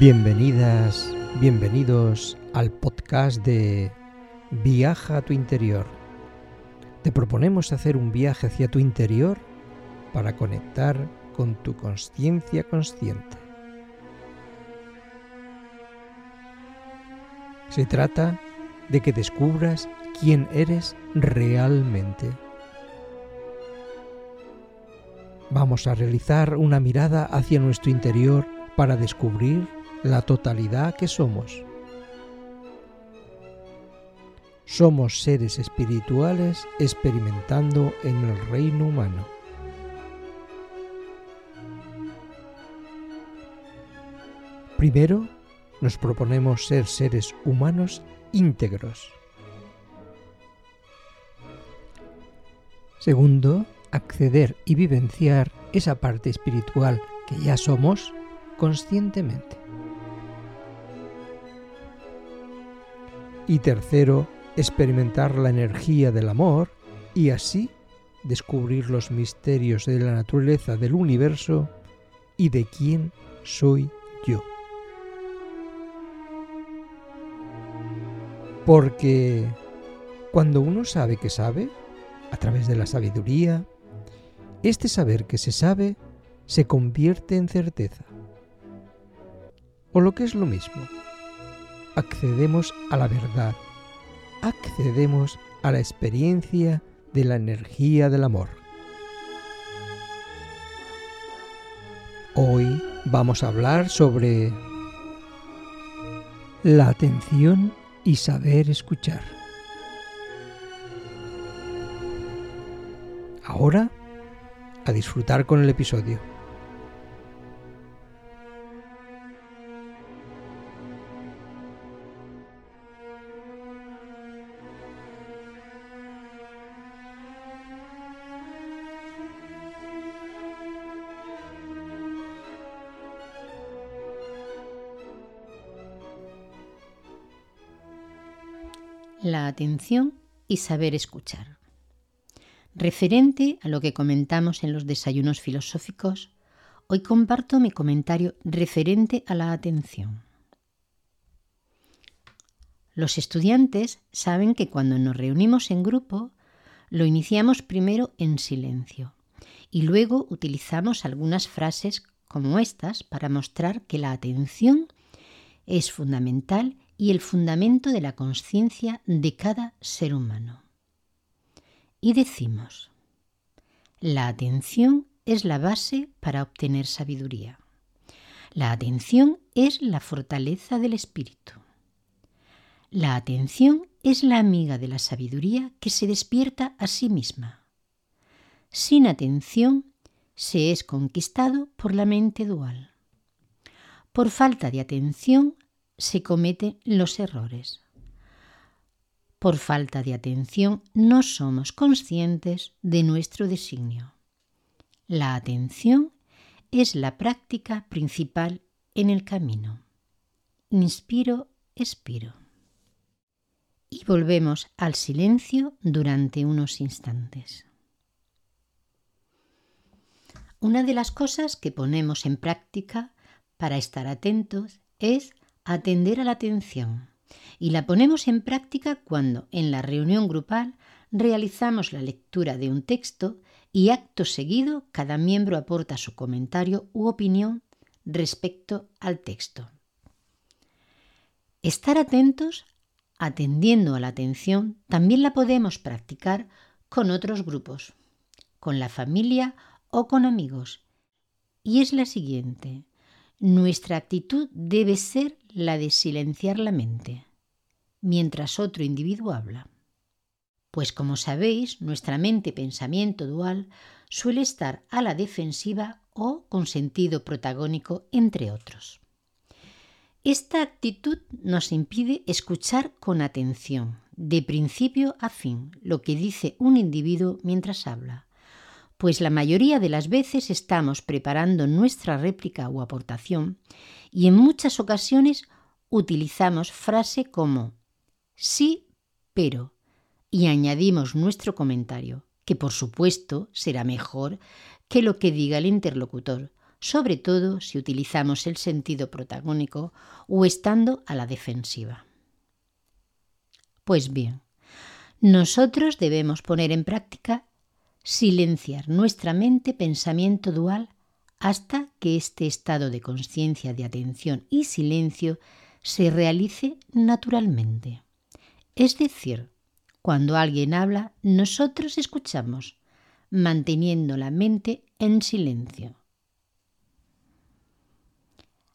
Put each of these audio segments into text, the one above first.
Bienvenidas, bienvenidos al podcast de Viaja a tu interior. Te proponemos hacer un viaje hacia tu interior para conectar con tu conciencia consciente. Se trata de que descubras quién eres realmente. Vamos a realizar una mirada hacia nuestro interior para descubrir la totalidad que somos. Somos seres espirituales experimentando en el reino humano. Primero, nos proponemos ser seres humanos íntegros. Segundo, acceder y vivenciar esa parte espiritual que ya somos conscientemente. Y tercero, experimentar la energía del amor y así descubrir los misterios de la naturaleza del universo y de quién soy yo. Porque cuando uno sabe que sabe, a través de la sabiduría, este saber que se sabe se convierte en certeza. O lo que es lo mismo, accedemos a la verdad, accedemos a la experiencia de la energía del amor. Hoy vamos a hablar sobre la atención y saber escuchar. Ahora, a disfrutar con el episodio. La atención y saber escuchar. Referente a lo que comentamos en los desayunos filosóficos, hoy comparto mi comentario referente a la atención. Los estudiantes saben que cuando nos reunimos en grupo, lo iniciamos primero en silencio y luego utilizamos algunas frases como estas para mostrar que la atención es fundamental y el fundamento de la conciencia de cada ser humano. Y decimos, la atención es la base para obtener sabiduría. La atención es la fortaleza del espíritu. La atención es la amiga de la sabiduría que se despierta a sí misma. Sin atención se es conquistado por la mente dual. Por falta de atención se cometen los errores. Por falta de atención no somos conscientes de nuestro designio. La atención es la práctica principal en el camino. Inspiro, expiro. Y volvemos al silencio durante unos instantes. Una de las cosas que ponemos en práctica para estar atentos es atender a la atención y la ponemos en práctica cuando en la reunión grupal realizamos la lectura de un texto y acto seguido cada miembro aporta su comentario u opinión respecto al texto. Estar atentos, atendiendo a la atención, también la podemos practicar con otros grupos, con la familia o con amigos. Y es la siguiente. Nuestra actitud debe ser la de silenciar la mente, mientras otro individuo habla. Pues como sabéis, nuestra mente-pensamiento dual suele estar a la defensiva o con sentido protagónico, entre otros. Esta actitud nos impide escuchar con atención, de principio a fin, lo que dice un individuo mientras habla, pues la mayoría de las veces estamos preparando nuestra réplica o aportación y en muchas ocasiones utilizamos frase como sí, pero y añadimos nuestro comentario, que por supuesto será mejor que lo que diga el interlocutor, sobre todo si utilizamos el sentido protagónico o estando a la defensiva. Pues bien, nosotros debemos poner en práctica silenciar nuestra mente pensamiento dual hasta que este estado de conciencia de atención y silencio se realice naturalmente. Es decir, cuando alguien habla, nosotros escuchamos, manteniendo la mente en silencio.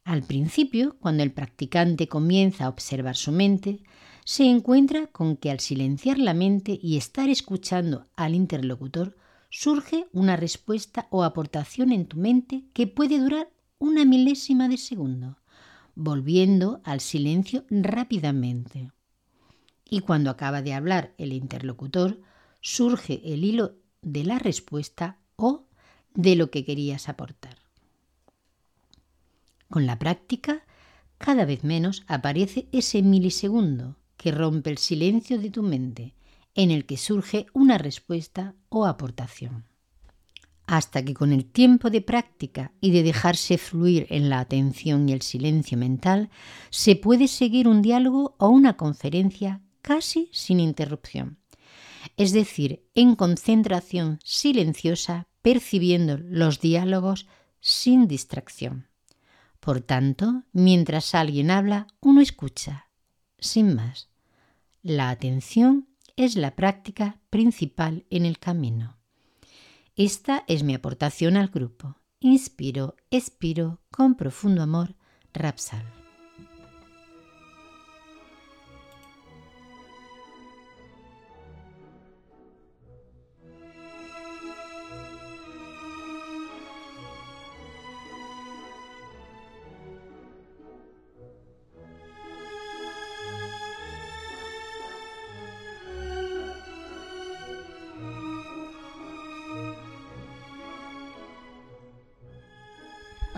Al principio, cuando el practicante comienza a observar su mente, se encuentra con que al silenciar la mente y estar escuchando al interlocutor, surge una respuesta o aportación en tu mente que puede durar una milésima de segundo, volviendo al silencio rápidamente. Y cuando acaba de hablar el interlocutor, surge el hilo de la respuesta o de lo que querías aportar. Con la práctica, cada vez menos aparece ese milisegundo que rompe el silencio de tu mente, en el que surge una respuesta o aportación. Hasta que con el tiempo de práctica y de dejarse fluir en la atención y el silencio mental, se puede seguir un diálogo o una conferencia casi sin interrupción. Es decir, en concentración silenciosa, percibiendo los diálogos sin distracción. Por tanto, mientras alguien habla, uno escucha, sin más. La atención es la práctica principal en el camino. Esta es mi aportación al grupo. Inspiro, expiro con profundo amor, Rapsal.